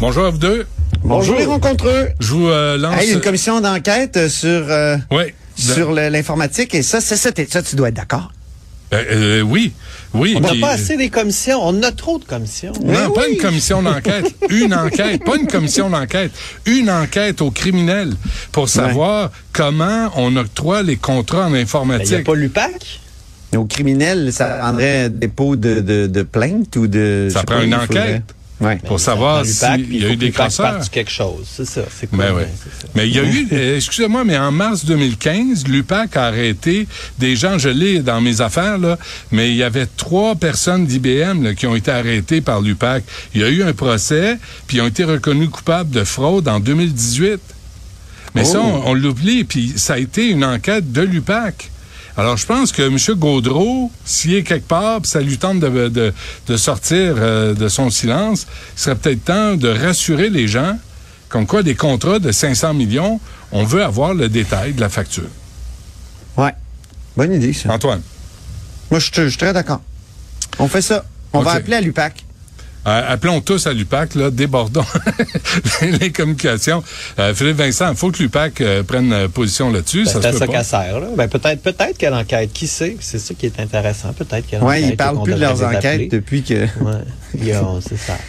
Bonjour à vous deux. Bonjour les rencontreux. Je vous euh, lance. Hey, une commission d'enquête euh, sur euh, Ouais. sur le- l'informatique et ça, c'est ça, t'es- ça, tu dois être d'accord. Euh, euh, oui, oui. On n'a pas assez des commissions. On a trop de commissions. Non, pas oui. une commission d'enquête, une enquête, pas une commission d'enquête, une enquête aux criminels pour savoir comment on octroie les contrats en Ben, Il n'y a informatique. pas l'UPAC? Aux criminels, ça prendrait dépôt de, de, de plainte ou de. Ça prend pas, une faudrait- enquête. Ouais. Pour savoir s'il y a eu des sur quelque chose. C'est ça. C'est quoi? Ben oui. c'est ça. Mais il y a eu, euh, excusez-moi, mais en mars 2015, l'UPAC a arrêté des gens, je l'ai dans mes affaires, là, mais il y avait trois personnes d'IBM qui ont été arrêtées par l'UPAC. Il y a eu un procès, puis ils ont été reconnus coupables de fraude en 2018. Mais ça, Oh. on, on l'oublie, puis ça a été une enquête de l'UPAC. Alors, je pense que M. Gaudreau, s'il est quelque part, ça lui tente de, de, de sortir euh, de son silence, il serait peut-être temps de rassurer les gens, comme quoi des contrats de 500 millions, on veut avoir le détail de la facture. Ouais. Bonne idée, ça. Antoine, Moi, je suis- très d'accord. On fait ça. On va appeler à l'UPAC. Euh, appelons tous à l'UPAC, là, débordons les communications. Euh, Philippe Vincent, il faut que l'UPAC euh, prenne position là-dessus. Ben, ça c'est à se ça peut pas. qu'elle sert. Là. Ben, peut-être, peut-être qu'elle enquête. Qui sait? C'est ça qui est intéressant. Peut-être qu'elle Ouais, enquête. ils parlent plus de leurs enquêtes depuis que. A- c'est ça.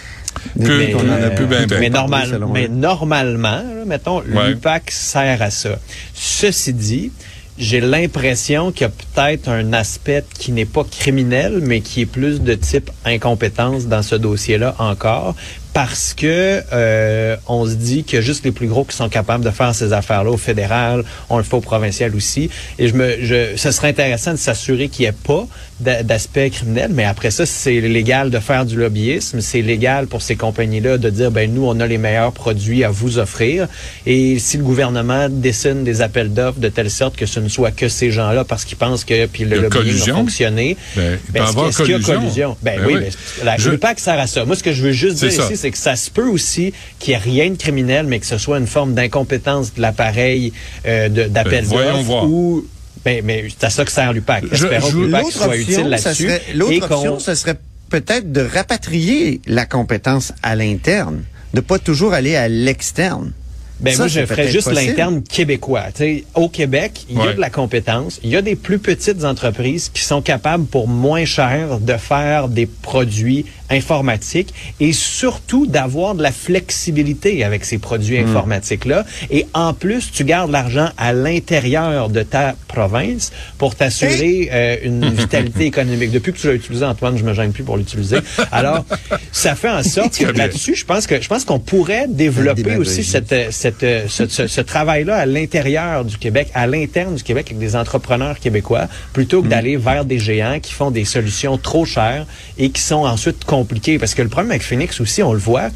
Que- qu'on en a plus ben, ben. mais, normal, mais normalement, là, mettons, Ouais. l'UPAC sert à ça. Ceci dit, j'ai l'impression qu'il y a peut-être un aspect qui n'est pas criminel, mais qui est plus de type incompétence dans ce dossier-là encore, parce que euh, on se dit a juste les plus gros qui sont capables de faire ces affaires-là au fédéral, on le fait au provincial aussi. Et je me, je, ce serait intéressant de s'assurer qu'il n'y ait pas d'a- d'aspect criminel, mais après ça, c'est légal de faire du lobbyisme, c'est légal pour ces compagnies-là de dire, ben nous, on a les meilleurs produits à vous offrir. Et si le gouvernement dessine des appels d'offres de telle sorte que ce ne soit que ces gens-là parce qu'ils pensent que puis le lobbying a fonctionné, Ben, il peut ben, est-ce avoir qu'il- y a collusion. Ben, Ben oui, oui. mais la, Je- le PAC sert à ça. Moi, ce que je veux juste C'est dire ça. ici, c'est que ça se peut aussi qu'il n'y ait rien de criminel, mais que ce soit une forme d'incompétence de l'appareil euh, de- d'appel Ben, voyons d'offres ou... Ben, mais c'est à ça que sert l'UPAC. Espérons je- que l'UPAC L'autre soit utile option, ça là-dessus. l'autre option, ce serait peut-être de rapatrier la compétence à l'interne, de pas toujours aller à l'externe. Ben Ça, moi, je ferais juste l'interne québécois. Tu sais, au Québec, il y a Ouais. de la compétence. Il y a des plus petites entreprises qui sont capables, pour moins cher, de faire des produits informatiques et surtout d'avoir de la flexibilité avec ces produits Hmm. informatiques-là. Et en plus, tu gardes l'argent à l'intérieur de ta province pour t'assurer euh, une vitalité économique. Depuis que tu l'as utilisé, Antoine, je me gêne plus pour l'utiliser. Alors, ça fait en sorte que là-dessus, je pense que je pense qu'on pourrait développer aussi cette, euh, cette, euh, ce, ce- ce travail-là à l'intérieur du Québec, à l'interne du Québec avec des entrepreneurs québécois, plutôt Mm. que d'aller vers des géants qui font des solutions trop chères et qui sont ensuite compliquées. Parce que le problème avec Phoenix aussi, on le voit,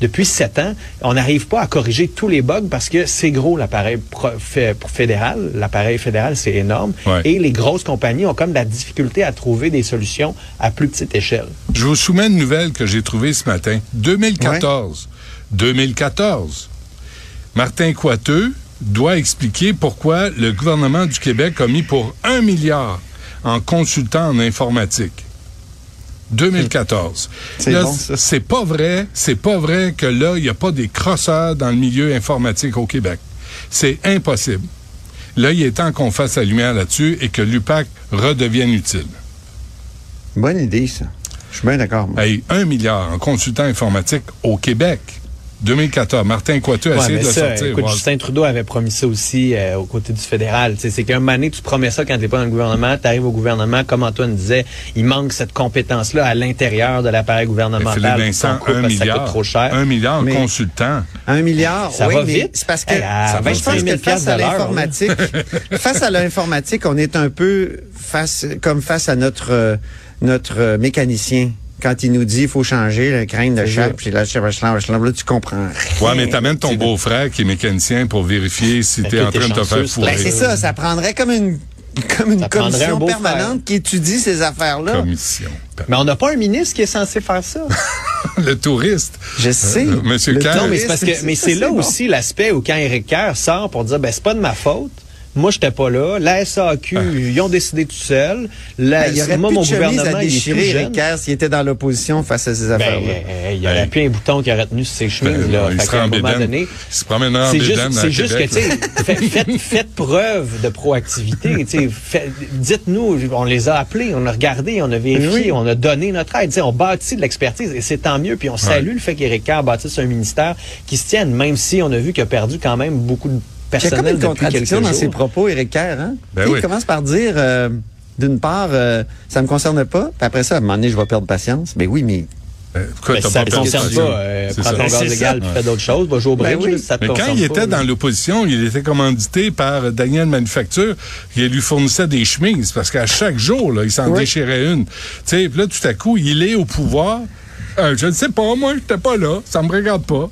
depuis sept ans, on n'arrive pas à corriger tous les bugs parce que c'est gros l'appareil fédéral. L'appareil fédéral, c'est énorme. Ouais. Et les grosses compagnies ont comme de la difficulté à trouver des solutions à plus petite échelle. Je vous soumets une nouvelle que j'ai trouvée ce matin. 2014. 2014. Martin Coiteux doit expliquer pourquoi le gouvernement du Québec a mis pour un milliard en consultant en informatique. 2014. C'est bon, pas vrai, c'est pas vrai que là, il n'y a pas des crosseurs dans le milieu informatique au Québec. C'est impossible. Là, il est temps qu'on fasse la lumière là-dessus et que l'UPAC redevienne utile. Bonne idée, ça. Je suis bien d'accord. Hey, un milliard en consultant informatique au Québec. 2014. Martin Coiteux a Ouais, essayé de le ça, sortir. écoute, Ouais. Justin Trudeau avait promis ça aussi euh, aux côtés du fédéral. Tu sais, C'est qu'un moment donné, tu promets ça quand t'es pas dans le gouvernement, tu arrives au gouvernement, comme Antoine disait, il manque cette compétence-là à l'intérieur de l'appareil Mais gouvernemental. Vincent, un ça milliard. coûte trop cher. Un milliard en Mais- consultant. Un milliard, Ça oui, va mais vite. C'est parce que Hey, à je pense 25 000 que face à de l'informatique, face à l'informatique, on est un peu face, comme face à notre euh, notre euh, mécanicien. Quand il nous dit il faut changer le crâne de chat, puis là, là, là, tu comprends. Ouais, rien. mais t'amènes ton beau-frère qui est mécanicien pour vérifier si t'es en train de te faire fourrer. Ben, c'est ça, ça prendrait comme une comme une un commission frère. permanente qui étudie ces affaires-là. Commission. Mais on n'a pas un ministre qui est censé faire ça. Le touriste. Je sais. Euh, Monsieur Le Kerr. Non, mais c'est parce que, mais c'est là bon. aussi l'aspect où quand Éric Kerr sort pour dire, ben, c'est pas de ma faute. Moi, j'étais pas là. La SAQ, ils ont décidé tout seuls. La, Ben, il y aurait moi, plus mon de gouvernement, à il est déchirer. Kerr s'il était dans l'opposition face à ces Ben, affaires-là. euh, il y aurait Ben. plus un bouton qui aurait tenu sur ses chemises, Ben, là. il Fait serait qu'à un en moment donné, Il se en c'est juste, à c'est juste que, tu sais, fait- faites, faites preuve de proactivité. tu sais, fait- Dites-nous, on les a appelés, on a regardé, on a vérifié, Oui. on a donné notre aide. On bâtit de l'expertise et c'est tant mieux. Puis on salue le fait qu'Éric Kerr bâtisse un ministère qui se tienne, même si on a vu qu'il a perdu quand même beaucoup de Il y a comme personnel une contradiction dans jours. ses propos, Éric Kerr. Hein? Ben oui. Il commence par dire, euh, d'une part, euh, ça me concerne pas, puis après ça, à un moment donné, je vais perdre patience. Mais oui, mais Euh, pourquoi Ben, si ça pas ne concerne pas, euh, C'est prends ça. ton Ben, gaz légal puis fais d'autres choses, va jouer au Ben bridge, oui. ça te Mais quand il pas, était là. dans l'opposition, il était commandité par Daniel Manufacture qui lui fournissait des chemises parce qu'à chaque jour, là, il s'en Oui. déchirait une. Tu sais, puis là, tout à coup, il est au pouvoir. Euh, je ne sais pas, moi, j'étais pas là, ça me regarde pas.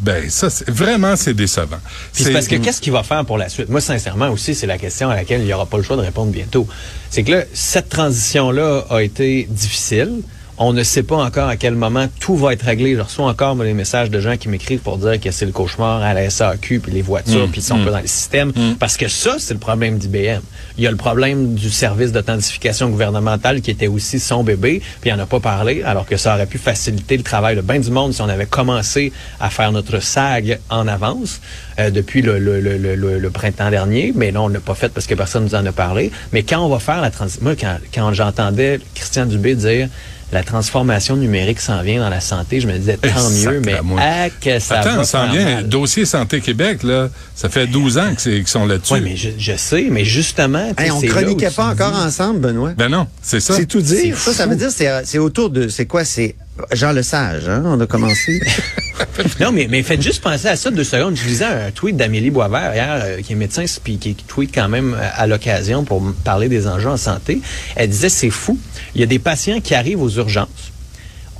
Ben, ça, c'est, vraiment, c'est décevant. Puis c'est parce que qu'est-ce qu'il va faire pour la suite? Moi, sincèrement aussi, c'est la question à laquelle il n'y aura pas le choix de répondre bientôt. C'est que là, cette transition-là a été difficile. On ne sait pas encore à quel moment tout va être réglé. Je reçois encore moi, les messages de gens qui m'écrivent pour dire que c'est le cauchemar à la SAQ, puis les voitures, puis ils sont pas dans le système. Parce que ça, c'est le problème d'IBM. Il y a le problème du service d'authentification gouvernementale qui était aussi son bébé, puis il n'en a pas parlé, alors que ça aurait pu faciliter le travail de bien du monde si on avait commencé à faire notre SAG en avance euh, depuis le, le, le, le, le- le printemps dernier. Mais là, on ne l'a pas fait parce que personne nous en a parlé. Mais quand on va faire la transition, moi, quand, quand j'entendais Christian Dubé dire la transformation numérique s'en vient dans la santé, je me disais tant mieux, mais sacramouille. ah, que ça Attends, va ça en faire vient. mal. Dossier Santé Québec, là, ça fait 12 ans que c'est- qu'ils sont là-dessus. Oui, mais je, je sais, mais justement, Hey, on chroniquait pas encore dis- ensemble, Benoît. Ben non, c'est ça. c'est tout c'est dire. Ça, ça veut dire, c'est, euh, c'est autour de, c'est quoi, c'est Jean Lesage, hein? On a commencé. Non, mais, faites juste penser à ça deux secondes. Je lisais un tweet d'Amélie Boisvert hier, euh, qui est médecin, puis qui, tweet quand même euh, à l'occasion pour parler des enjeux en santé. Elle disait, c'est fou. Il y a des patients qui arrivent aux urgences.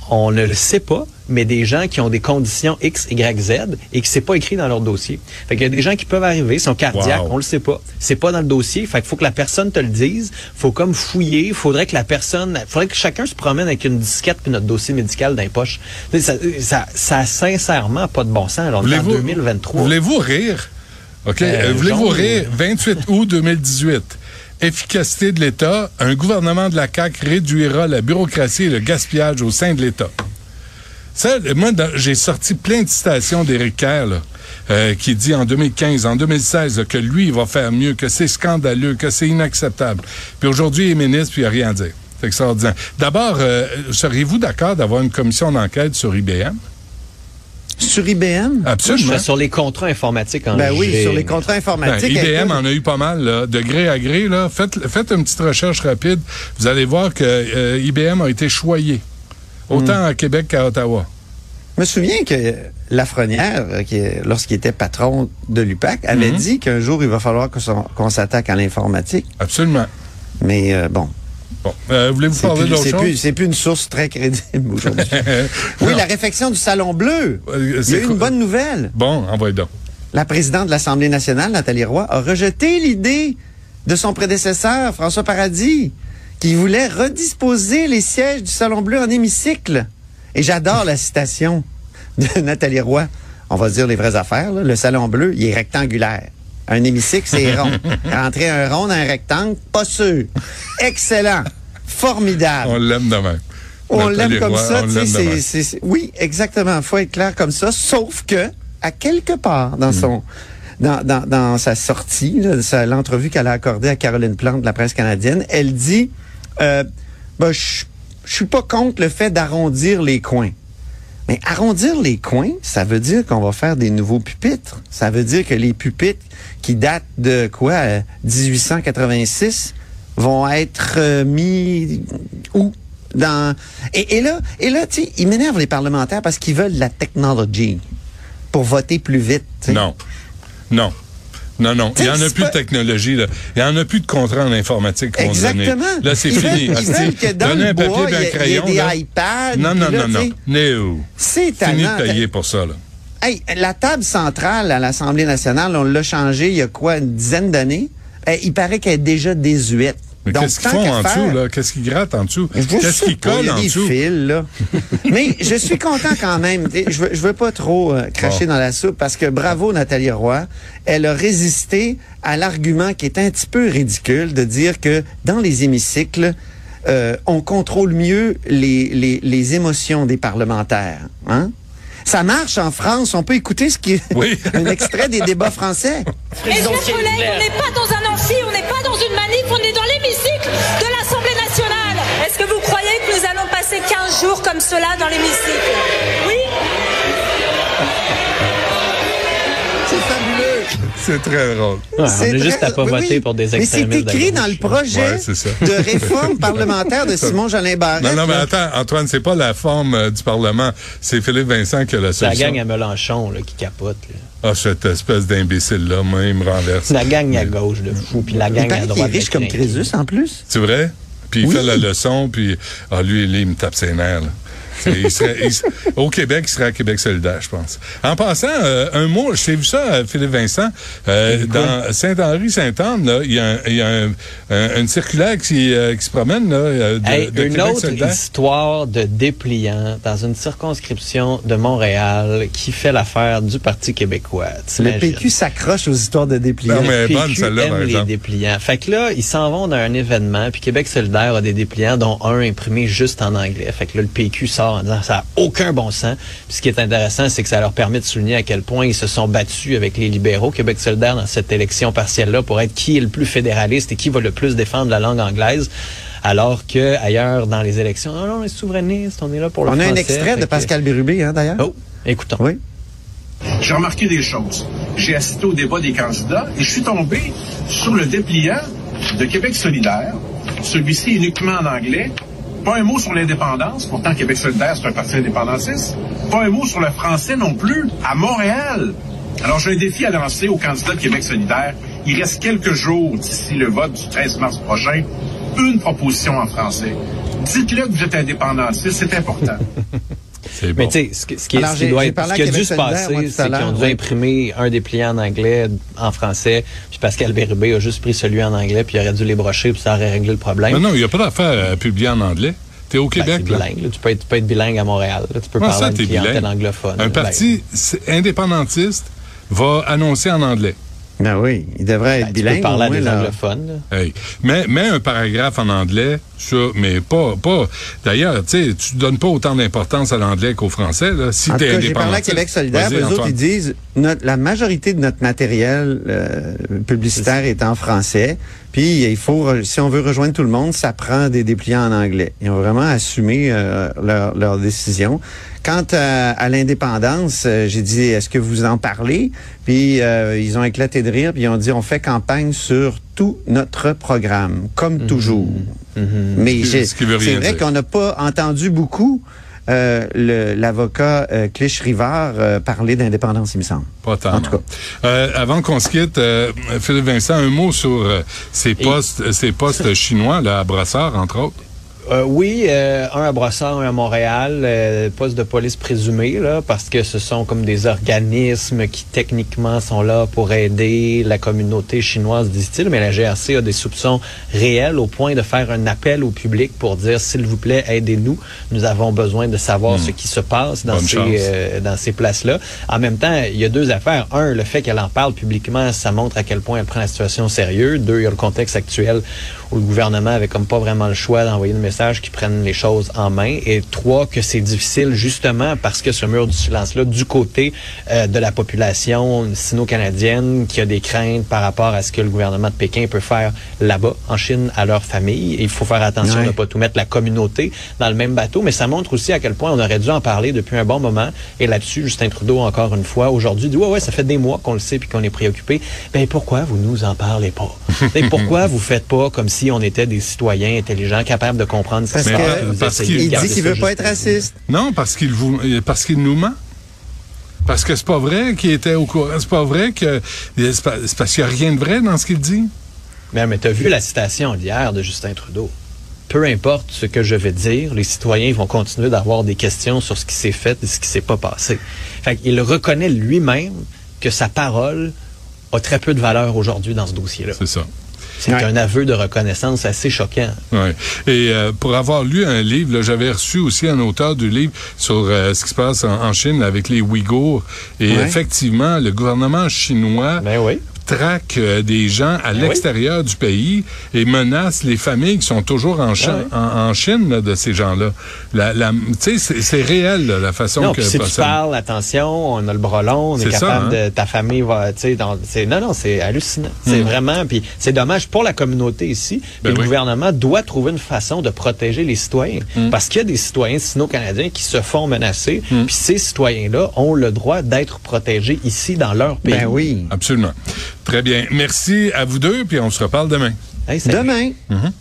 On ne le sait pas, mais des gens qui ont des conditions X, Y, Z et qui c'est pas écrit dans leur dossier. Fait qu'il y a des gens qui peuvent arriver, sont cardiaques, Wow. on le sait pas. C'est pas dans le dossier. Fait qu'il faut que la personne te le dise. Faut comme fouiller. Il faudrait que la personne, faudrait que chacun se promène avec une disquette puis notre dossier médical dans les poches. Ça, ça, ça a sincèrement pas de bon sens. Alors, en Voulez-vous- 2023. Voulez-vous rire? OK. Euh, Euh, Voulez-vous rire? ou- 28 août 2018. Efficacité de l'État. Un gouvernement de la CAQ réduira la bureaucratie et le gaspillage au sein de l'État. Ça, moi, j'ai sorti plein de citations d'Éric Kerr, là, euh, qui dit en 2015, en 2016, là, que lui, il va faire mieux, que c'est scandaleux, que c'est inacceptable. Puis aujourd'hui, il est ministre, puis il n'a rien à dire. C'est extraordinaire. D'abord, euh, seriez-vous d'accord d'avoir une commission d'enquête sur IBM? Sur IBM? Absolument. sur les contrats informatiques en Ben oui, sur les contrats Ben, informatiques. IBM écoute, en a eu pas mal, là, de gré à gré. Là. Faites, faites une petite recherche rapide. Vous allez voir que euh, IBM a été choyé, autant à Québec qu'à Ottawa. Je me souviens que Lafrenière, lorsqu'il était patron de l'UPAC, avait Mhm. dit qu'un jour, il va falloir qu'on s'attaque à l'informatique. Absolument. Mais euh, bon, Bon. Euh, Voulez-vous c'est parler d'autre chose? plus- c'est plus une source très crédible aujourd'hui. oui, la réfection du Salon Bleu. Euh, Il y c'est a eu une bonne nouvelle. Bon, envoyez donc. La présidente de l'Assemblée nationale, Nathalie Roy, a rejeté l'idée de son prédécesseur, François Paradis, qui voulait redisposer les sièges du Salon Bleu en hémicycle. Et j'adore la citation de Nathalie Roy. On va se dire les vraies affaires. là. Le Salon Bleu, il est rectangulaire. Un hémicycle, c'est rond. Rentrer un rond dans un rectangle, pas sûr. Excellent. Formidable. On l'aime de même. On l'aime comme Roy, ça, oui, exactement. Faut être clair comme ça. Sauf que, à quelque part dans son, dans, dans, dans sa sortie, l'entrevue qu'elle a accordée à Caroline Plante de la presse canadienne, elle dit, euh, ben, je, suis pas contre le fait d'arrondir les coins. Mais arrondir les coins, ça veut dire qu'on va faire des nouveaux pupitres. Ça veut dire que les pupitres qui datent de quoi, euh, 1886, vont être euh, mis où? Dans... Et, et là, et là, ils m'énervent les parlementaires parce qu'ils veulent la technologie pour voter plus vite. sais. Non. Non. Non. Il n'y en a plus de technologie, là. Il n'y en a plus de contrat en informatique qu'on. Exactement. Là, c'est Ils fini. veulent- ils veulent que dans Donnez le un papier bois, et un il y a- crayon. il y a là. des iPads, Non, non, là, non, non. C'est Fini de payer pour ça, là. Hey, la table centrale à l'Assemblée nationale, on l'a changée il y a quoi, une dizaine d'années? Eh, il paraît qu'elle est déjà désuète. Qu'est-ce qu'ils font qu'à en faire- dessous, là? Qu'est-ce qu'ils grattent en dessous? Qu'est-ce qu'ils collent en des dessous? fils, là. Mais je suis content quand même. Je veux, je veux pas trop euh, cracher Bon. dans la soupe parce que bravo Nathalie Roy. Elle a résisté à l'argument qui est un petit peu ridicule de dire que dans les hémicycles, euh, on contrôle mieux les, les, les émotions des parlementaires. Hein? Ça marche en France. On peut écouter ce qui est Oui. un extrait des débats français. Mes chers collègues, on n'est pas dans un amphi, on n'est pas de l'Assemblée nationale. Est-ce que vous croyez que nous allons passer 15 jours comme cela dans l'hémicycle? Oui? C'est très drôle. Ouais, on C'est a juste à pas voter oui. pour des Mais c'est extrémistes. écrit dans le projet Ouais, de réforme parlementaire de Simon Jolin Barrette. Non, non, mais attends, Antoine, c'est pas la forme euh, du Parlement. C'est Philippe Vincent qui a la C'est la solution. gang à Mélenchon là, qui capote. là. Ah, cette espèce d'imbécile-là, moi, il me renverse. C'est la gang à gauche de fou, puis la Il gang à est droite. de riche comme. Crésus en plus. C'est vrai? Puis il Oui. fait la leçon, puis ah, lui, lui, il me tape ses nerfs. là. C'est- il serait- il se- au Québec, il serait à Québec solidaire, je pense. En passant, euh, un mot, je t'ai vu ça, euh, Philippe Vincent, euh, dans Saint-Henri-Saint-Anne, là, il y a, un- il y a un- un- une circulaire qui, euh, qui se promène là, de, Hey, de une Québec autre solidaire. histoire de dépliant dans une circonscription de Montréal qui fait l'affaire du Parti québécois. Le? PQ s'accroche aux histoires de dépliants. Non, mais- Le bonne, PQ celle-là, aime par les dépliants. Fait que là, ils s'en vont dans un événement, puis Québec solidaire a des dépliants, dont un imprimé juste en anglais. Fait que là, le PQ sort en disant ça n'a aucun bon sens. Puis ce qui est intéressant, c'est que ça leur permet de souligner à quel point ils se sont battus avec les libéraux. Québec solidaire, dans cette élection partielle-là, pour être qui est le plus fédéraliste et qui va le plus défendre la langue anglaise. Alors que ailleurs dans les élections, non, non, on est souverainiste, on est là pour le On a un français. extrait de Pascal Bérubé, hein, d'ailleurs. Oh, écoutons. Oui. j'ai remarqué des choses. J'ai assisté au débat des candidats et je suis tombé sur le dépliant de Québec solidaire, celui-ci uniquement en anglais. Pas un mot sur l'indépendance, pourtant Québec solidaire, c'est un parti indépendantiste. Pas un mot sur le français non plus, à Montréal. Alors j'ai un défi à lancer aux candidats de Québec solidaire. Il reste quelques jours d'ici le vote du 13 mars prochain. Une proposition en français. Dites-le que vous êtes indépendantiste, c'est important. C'est Mais bon. tu sais, ce, qui, est- Alors, ce qui j'ai- doit j'ai être, parlé ce à qui a dû se passer, c'est qu'ils ont dû oui. imprimer un dépliant en anglais, en français, puis Pascal Bérubé a juste pris celui en anglais, puis il aurait dû les brocher, puis ça aurait réglé le problème. Mais non, il n'y a pas d'affaire à publier en anglais. T'es au Ben, Québec, là. bilingue, là. Tu, peux être, tu peux être bilingue à Montréal. là. Tu peux Comment parler ça, à une t'es clientèle bilingue? anglophone. Un Ben, parti c'est- indépendantiste va annoncer en anglais. Ben oui, il devrait ben, être tu bilingue. peux parler au à moins, des là. anglophones. là. Hey. Mais, mets un paragraphe en anglais, ça, mais pas, pas. D'ailleurs, tu sais, tu donnes pas autant d'importance à l'anglais qu'au français, là. Si En tout cas, j'ai parlé à. Québec solidaire, eux autres, ils disent notre, la majorité de notre matériel euh, publicitaire est en français. Puis il faut, si on veut rejoindre tout le monde, ça prend des dépliants en anglais. Ils ont vraiment assumé euh, leur, leur décision. Quant à, à l'indépendance, euh, j'ai dit est-ce que vous en parlez? Puis euh, ils ont éclaté de rire. Puis ils ont dit on fait campagne sur tout notre programme, comme toujours. Mais j'ai- Ce qui veut c'est vrai qu'on n'a pas entendu beaucoup euh, le- l'avocat euh, Clich-Rivard euh, parler d'indépendance, il me semble. Pas tant. En tout cas. Euh, avant qu'on se quitte, euh, Philippe Vincent, un mot sur euh, ces postes, ces postes chinois, là, à Brassard, entre autres. Euh, oui, euh, un à Brossard, un à Montréal, euh, poste de police présumé, là, parce que ce sont comme des organismes qui techniquement sont là pour aider la communauté chinoise, disent-ils, mais la GRC a des soupçons réels au point de faire un appel au public pour dire, s'il vous plaît, aidez-nous, nous avons besoin de savoir ce qui se passe dans Bonne ces, euh, dans ces places-là. En même temps, il y a deux affaires. Un, le fait qu'elle en parle publiquement, ça montre à quel point elle prend la situation au sérieux. Deux, il y a le contexte actuel où le gouvernement avait comme pas vraiment le choix d'envoyer le message qu'ils prennent les choses en main. Et trois, que c'est difficile justement parce que ce mur du silence-là, du côté euh, de la population sino-canadienne, qui a des craintes par rapport à ce que le gouvernement de Pékin peut faire là-bas, en Chine, à leur famille. Et il faut faire attention Ouais. de ne pas tout mettre la communauté dans le même bateau. Mais ça montre aussi à quel point on aurait dû en parler depuis un bon moment. Et là-dessus, Justin Trudeau, encore une fois, aujourd'hui, dit, ouais, ouais, ça fait des mois qu'on le sait puis qu'on est préoccupé. Ben, pourquoi vous nous en parlez pas? Et pourquoi vous faites pas comme si on était des citoyens intelligents, capables de comprendre ce Parce que- parce qu'il- Il dit qu'il veut pas être raciste. Non, parce qu'il vous, parce qu'il nous ment. Parce que c'est pas vrai qu'il était au courant. C'est pas vrai que. C'est parce qu'il n'y a rien de vrai dans ce qu'il dit. Mais, mais tu as vu la citation d'hier de Justin Trudeau. Peu importe ce que je vais dire, les citoyens vont continuer d'avoir des questions sur ce qui s'est fait et ce qui s'est pas passé. Fait qu'il reconnaît lui-même que sa parole a très peu de valeur aujourd'hui dans ce dossier-là. C'est ça. C'est Ouais. un aveu de reconnaissance assez choquant. Ouais. Et euh, pour avoir lu un livre, j'avais reçu aussi un auteur du livre sur euh, ce qui se passe en, en Chine avec les Ouïghours. Et Ouais. effectivement, le gouvernement chinois Ben oui. Traque euh, des gens à Ben l'extérieur du pays et menace les familles qui sont toujours en, Chi- Ah oui. en, en Chine là, de ces gens-là. La, la, tu sais, c'est- réel là, la façon Non, que si tu ça- parles, attention, on a le bras long, on est, ça, capable hein? de ta famille va, tu sais, non non, c'est hallucinant. C'est Mm. vraiment puis c'est dommage pour la communauté ici. Ben le gouvernement doit trouver une façon de protéger les citoyens Mm. parce qu'il y a des citoyens sino-canadiens qui se font menacer, Mm. puis ces citoyens-là ont le droit d'être protégés ici dans leur pays. Ben oui. Absolument. Très bien. Merci à vous deux, puis on se reparle demain. Hey. Demain. Mhm.